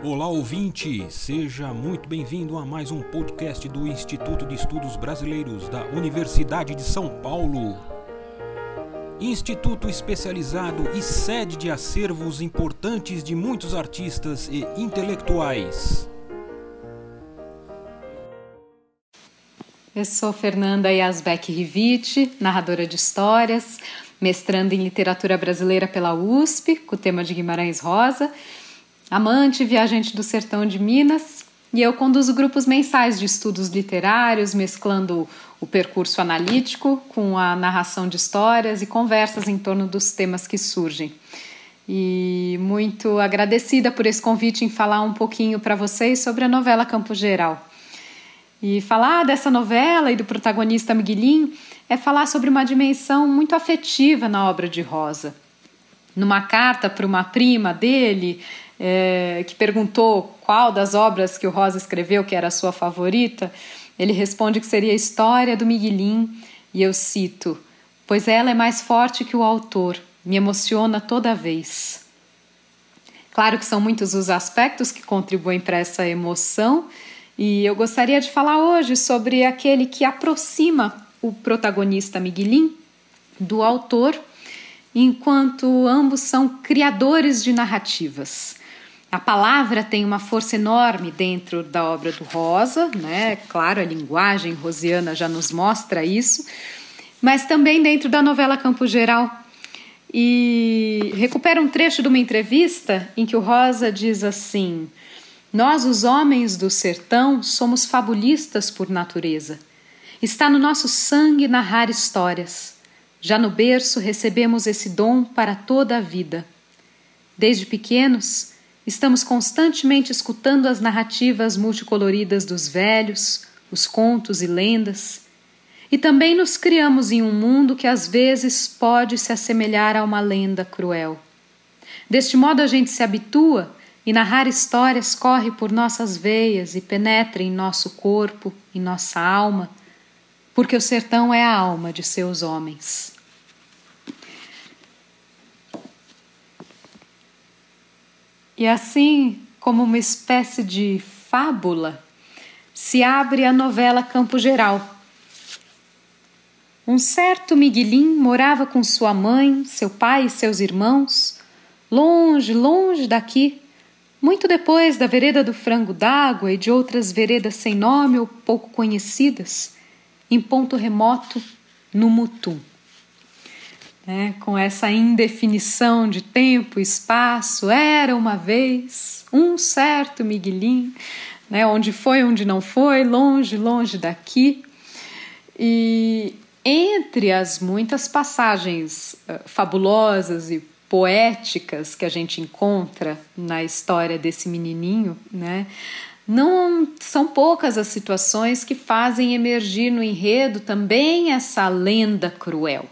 Olá ouvinte, seja muito bem-vindo a mais um podcast do Instituto de Estudos Brasileiros da Universidade de São Paulo. Instituto especializado e sede de acervos importantes de muitos artistas e intelectuais. Eu sou Fernanda Yasbeck Rivite, narradora de histórias, mestrando em literatura brasileira pela USP, com o tema de Guimarães Rosa amante viajante do sertão de Minas, e eu conduzo grupos mensais de estudos literários, mesclando o percurso analítico com a narração de histórias e conversas em torno dos temas que surgem. E muito agradecida por esse convite em falar um pouquinho para vocês sobre a novela Campo Geral. E falar dessa novela e do protagonista Miguelinho é falar sobre uma dimensão muito afetiva na obra de Rosa. Numa carta para uma prima dele, é, que perguntou qual das obras que o Rosa escreveu que era a sua favorita, ele responde que seria a história do Miguelim, e eu cito: Pois ela é mais forte que o autor, me emociona toda vez. Claro que são muitos os aspectos que contribuem para essa emoção, e eu gostaria de falar hoje sobre aquele que aproxima o protagonista Miguelim do autor, enquanto ambos são criadores de narrativas. A palavra tem uma força enorme dentro da obra do Rosa, né? Claro, a linguagem rosiana já nos mostra isso, mas também dentro da novela Campo Geral. E recupera um trecho de uma entrevista em que o Rosa diz assim: Nós, os homens do sertão, somos fabulistas por natureza. Está no nosso sangue narrar histórias. Já no berço recebemos esse dom para toda a vida. Desde pequenos, Estamos constantemente escutando as narrativas multicoloridas dos velhos, os contos e lendas, e também nos criamos em um mundo que às vezes pode se assemelhar a uma lenda cruel. Deste modo a gente se habitua e narrar histórias corre por nossas veias e penetra em nosso corpo, em nossa alma, porque o sertão é a alma de seus homens. E assim, como uma espécie de fábula, se abre a novela Campo Geral. Um certo Miguelim morava com sua mãe, seu pai e seus irmãos, longe, longe daqui, muito depois da vereda do Frango d'Água e de outras veredas sem nome ou pouco conhecidas, em ponto remoto no Mutum né, com essa indefinição de tempo e espaço. Era uma vez um certo Miguelim, né, onde foi, onde não foi, longe, longe daqui. E entre as muitas passagens uh, fabulosas e poéticas que a gente encontra na história desse menininho, né? Não são poucas as situações que fazem emergir no enredo também essa lenda cruel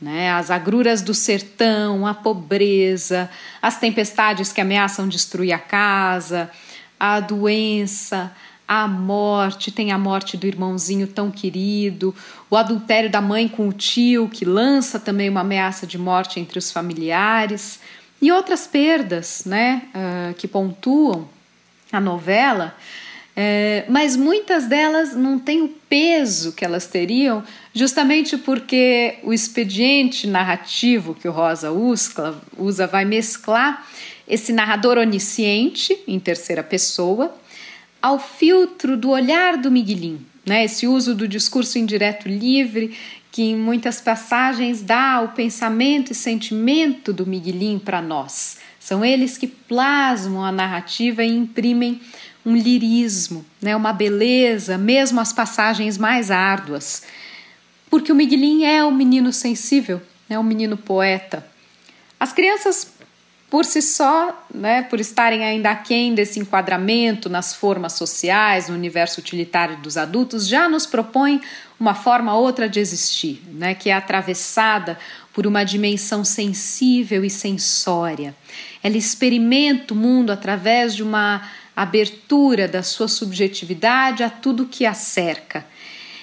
né? As agruras do sertão, a pobreza, as tempestades que ameaçam destruir a casa, a doença, a morte, tem a morte do irmãozinho tão querido, o adultério da mãe com o tio, que lança também uma ameaça de morte entre os familiares, e outras perdas né, uh, que pontuam a novela é, mas muitas delas não têm o peso que elas teriam, justamente porque o expediente narrativo que o Rosa usa, usa vai mesclar esse narrador onisciente, em terceira pessoa, ao filtro do olhar do Miguelim, né? esse uso do discurso indireto livre que em muitas passagens dá o pensamento e sentimento do Miguelim para nós. São eles que plasmam a narrativa e imprimem um lirismo, né, uma beleza, mesmo as passagens mais árduas. Porque o Miguelim é um menino sensível, é um menino poeta. As crianças, por si só, né, por estarem ainda aquém desse enquadramento nas formas sociais, no universo utilitário dos adultos, já nos propõem uma forma outra de existir, né, que é atravessada por uma dimensão sensível e sensória. Ela experimenta o mundo através de uma abertura da sua subjetividade a tudo que a cerca.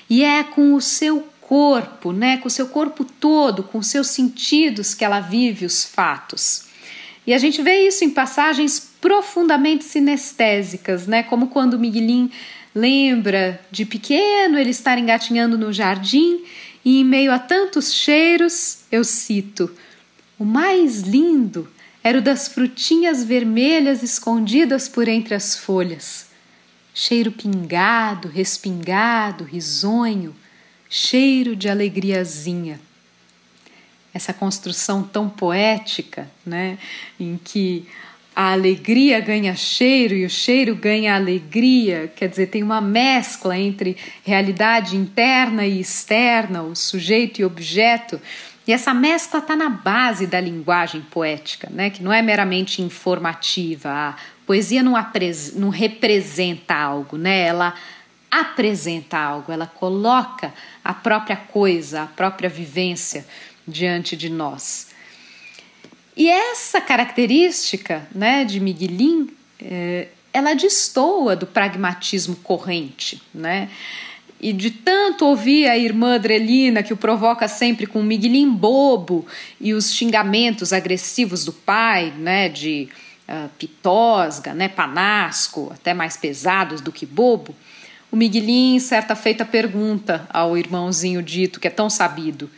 E é com o seu corpo, né, com o seu corpo todo, com os seus sentidos que ela vive os fatos. E a gente vê isso em passagens profundamente sinestésicas, né? Como quando Miguelin lembra de pequeno ele estar engatinhando no jardim e em meio a tantos cheiros, eu cito: o mais lindo era o das frutinhas vermelhas escondidas por entre as folhas. Cheiro pingado, respingado, risonho, cheiro de alegriazinha. Essa construção tão poética, né, em que a alegria ganha cheiro e o cheiro ganha alegria, quer dizer, tem uma mescla entre realidade interna e externa, o sujeito e objeto. E essa mescla está na base da linguagem poética, né? que não é meramente informativa. A poesia não, não representa algo, né? ela apresenta algo, ela coloca a própria coisa, a própria vivência diante de nós. E essa característica né, de Miguelin, é, ela destoa do pragmatismo corrente, né? E de tanto ouvir a irmã Adrelina, que o provoca sempre com um Miguelin bobo e os xingamentos agressivos do pai, né, de uh, pitosga, né, panasco, até mais pesados do que bobo, o Miguelin, certa feita, pergunta ao irmãozinho Dito, que é tão sabido: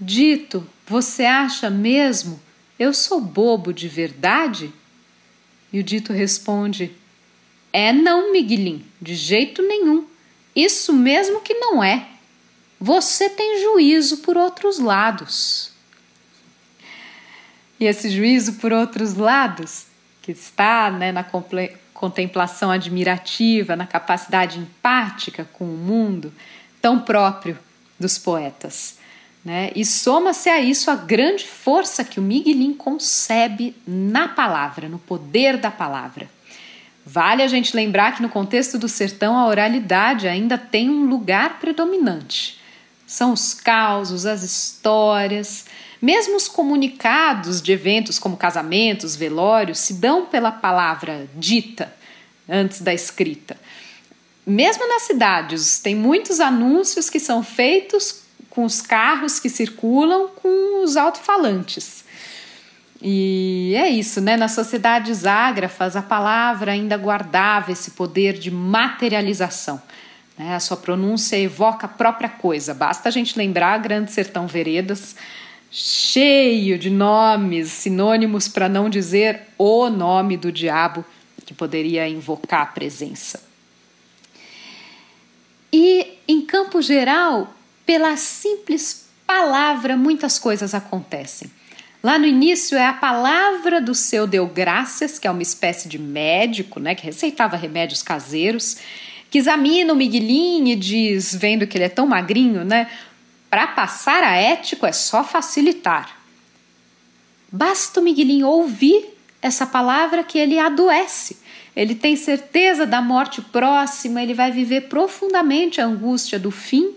Dito, você acha mesmo eu sou bobo de verdade? E o dito responde: É não, Miguelim, de jeito nenhum. Isso mesmo que não é. Você tem juízo por outros lados. E esse juízo por outros lados, que está né, na contemplação admirativa, na capacidade empática com o mundo, tão próprio dos poetas. Né? E soma-se a isso a grande força que o Miguelin concebe na palavra, no poder da palavra. Vale a gente lembrar que no contexto do sertão a oralidade ainda tem um lugar predominante. São os causos, as histórias, mesmo os comunicados de eventos como casamentos, velórios, se dão pela palavra dita antes da escrita. Mesmo nas cidades, tem muitos anúncios que são feitos com os carros que circulam com os alto-falantes. E é isso, né? Nas sociedades ágrafas, a palavra ainda guardava esse poder de materialização. Né? A sua pronúncia evoca a própria coisa. Basta a gente lembrar Grande Sertão Veredas, cheio de nomes, sinônimos para não dizer o nome do diabo que poderia invocar a presença. E em campo geral, pela simples palavra, muitas coisas acontecem. Lá no início é a palavra do seu deu graças, que é uma espécie de médico, né, que receitava remédios caseiros, que examina o Miguelinho e diz, vendo que ele é tão magrinho, né, para passar a ético é só facilitar. Basta o Miguelinho ouvir essa palavra que ele adoece. Ele tem certeza da morte próxima, ele vai viver profundamente a angústia do fim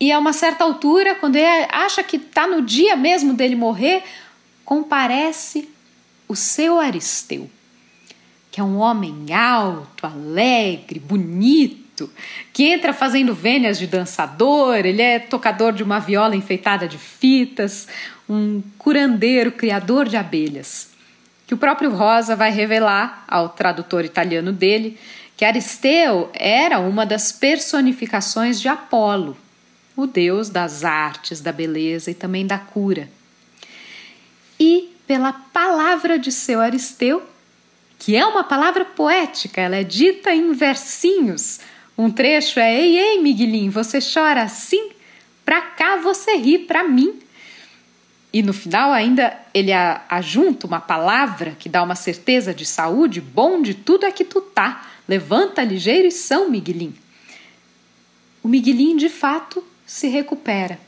e a uma certa altura, quando ele acha que está no dia mesmo dele morrer, comparece o seu Aristeu, que é um homem alto, alegre, bonito, que entra fazendo vênias de dançador, ele é tocador de uma viola enfeitada de fitas, um curandeiro, criador de abelhas. Que o próprio Rosa vai revelar ao tradutor italiano dele que Aristeu era uma das personificações de Apolo, o deus das artes, da beleza e também da cura. E pela palavra de seu Aristeu, que é uma palavra poética, ela é dita em versinhos. Um trecho é: Ei, ei, Miguelinho, você chora assim? Pra cá você ri, pra mim. E no final ainda ele ajunta uma palavra que dá uma certeza de saúde, bom de tudo é que tu tá. Levanta ligeiro e são, Miguelinho. O Miguelinho, de fato, se recupera.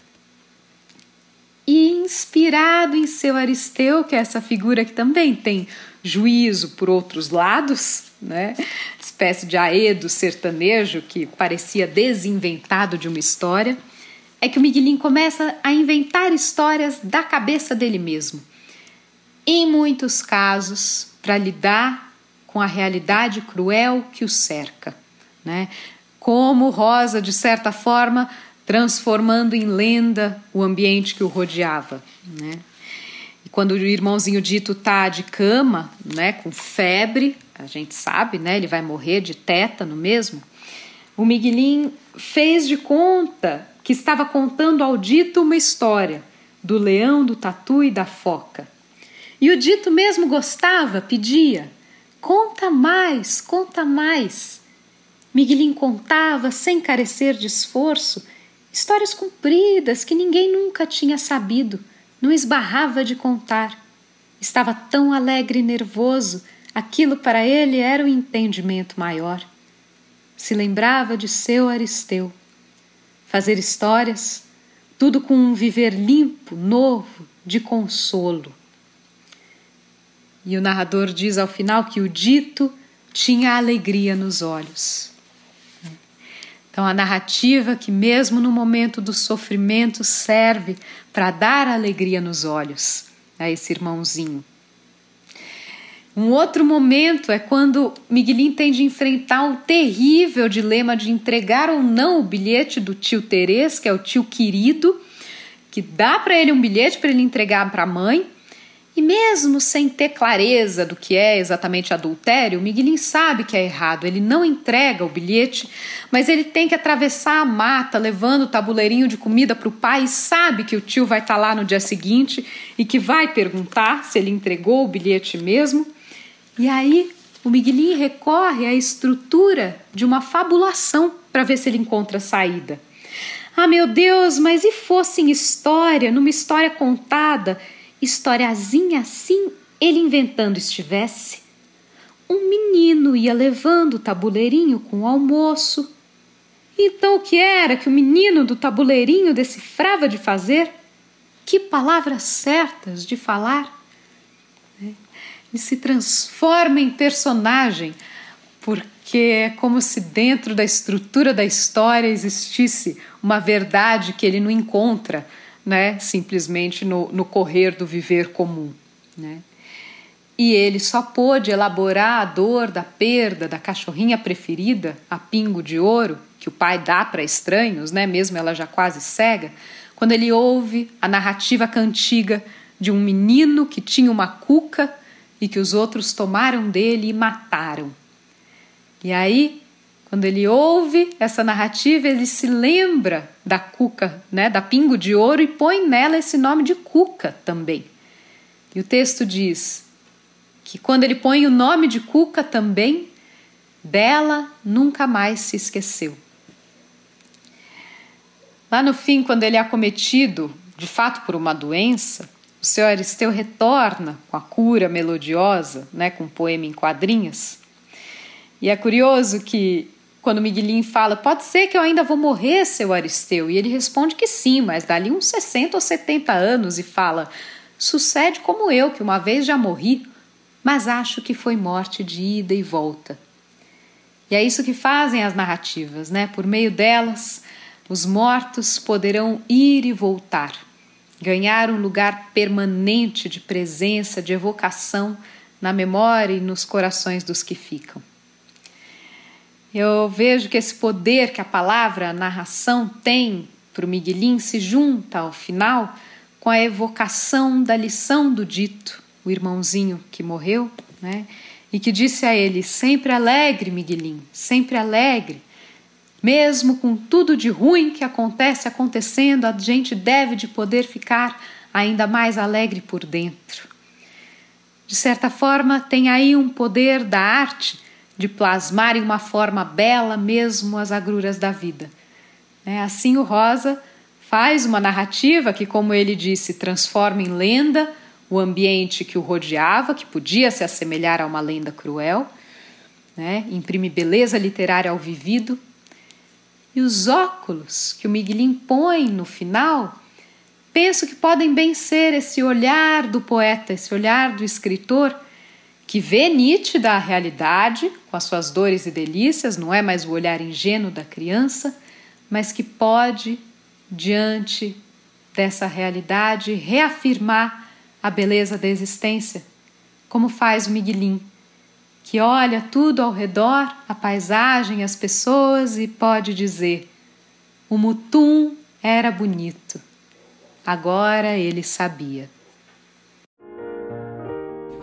E inspirado em seu Aristeu, que é essa figura que também tem juízo por outros lados, né? espécie de aedo sertanejo que parecia desinventado de uma história, é que o Miguelinho começa a inventar histórias da cabeça dele mesmo. Em muitos casos, para lidar com a realidade cruel que o cerca. Né? Como Rosa, de certa forma, transformando em lenda o ambiente que o rodeava. Né? E quando o irmãozinho dito tá de cama, né, com febre, a gente sabe, né, ele vai morrer de tétano mesmo. O Miguelim fez de conta que estava contando ao dito uma história do leão, do tatu e da foca. E o dito mesmo gostava, pedia: conta mais, conta mais. Miguelim contava, sem carecer de esforço, histórias compridas que ninguém nunca tinha sabido, não esbarrava de contar. Estava tão alegre e nervoso, aquilo para ele era o um entendimento maior. Se lembrava de seu Aristeu. Fazer histórias, tudo com um viver limpo, novo, de consolo. E o narrador diz ao final que o dito tinha alegria nos olhos. Então, a narrativa que, mesmo no momento do sofrimento, serve para dar alegria nos olhos a esse irmãozinho. Um outro momento é quando Miguelinho tem de enfrentar o terrível dilema de entregar ou não o bilhete do tio Terês, que é o tio querido, que dá para ele um bilhete para ele entregar para a mãe e mesmo sem ter clareza do que é exatamente adultério, o Miguelin sabe que é errado. Ele não entrega o bilhete, mas ele tem que atravessar a mata levando o tabuleirinho de comida para o pai e sabe que o tio vai estar tá lá no dia seguinte e que vai perguntar se ele entregou o bilhete mesmo. E aí o Miguelin recorre à estrutura de uma fabulação para ver se ele encontra saída. Ah, meu Deus, mas e fosse em história, numa história contada? Historiazinha assim ele inventando estivesse. Um menino ia levando o tabuleirinho com o almoço. Então o que era que o menino do tabuleirinho decifrava de fazer? Que palavras certas de falar! Né? E se transforma em personagem, porque é como se dentro da estrutura da história existisse uma verdade que ele não encontra né, simplesmente no, no correr do viver comum. Né? E ele só pôde elaborar a dor da perda da cachorrinha preferida, a pingo de ouro, que o pai dá para estranhos, né, mesmo ela já quase cega, quando ele ouve a narrativa cantiga de um menino que tinha uma cuca e que os outros tomaram dele e mataram. E aí quando ele ouve essa narrativa, ele se lembra da Cuca, né, da Pingo de Ouro e põe nela esse nome de Cuca também. E o texto diz que quando ele põe o nome de Cuca também, dela nunca mais se esqueceu. Lá no fim, quando ele é acometido, de fato por uma doença, o seu Aristeu retorna com a cura melodiosa, né, com um poema em quadrinhas. E é curioso que quando Miguelinho fala, pode ser que eu ainda vou morrer, seu Aristeu. E ele responde que sim, mas dali uns 60 ou 70 anos e fala, sucede como eu, que uma vez já morri, mas acho que foi morte de ida e volta. E é isso que fazem as narrativas, né? Por meio delas, os mortos poderão ir e voltar, ganhar um lugar permanente de presença, de evocação na memória e nos corações dos que ficam. Eu vejo que esse poder que a palavra, a narração tem para o Miguelin se junta ao final com a evocação da lição do dito, o irmãozinho que morreu, né? E que disse a ele: sempre alegre, Miguelin, sempre alegre. Mesmo com tudo de ruim que acontece acontecendo, a gente deve de poder ficar ainda mais alegre por dentro. De certa forma, tem aí um poder da arte de plasmar em uma forma bela mesmo as agruras da vida. É, assim, o Rosa faz uma narrativa que, como ele disse, transforma em lenda o ambiente que o rodeava, que podia se assemelhar a uma lenda cruel, né? imprime beleza literária ao vivido. E os óculos que o Miguelin põe no final, penso que podem bem ser esse olhar do poeta, esse olhar do escritor que vê nítida a realidade, com as suas dores e delícias, não é mais o olhar ingênuo da criança, mas que pode, diante dessa realidade, reafirmar a beleza da existência, como faz o Miguelim, que olha tudo ao redor, a paisagem, as pessoas e pode dizer: o mutum era bonito. Agora ele sabia.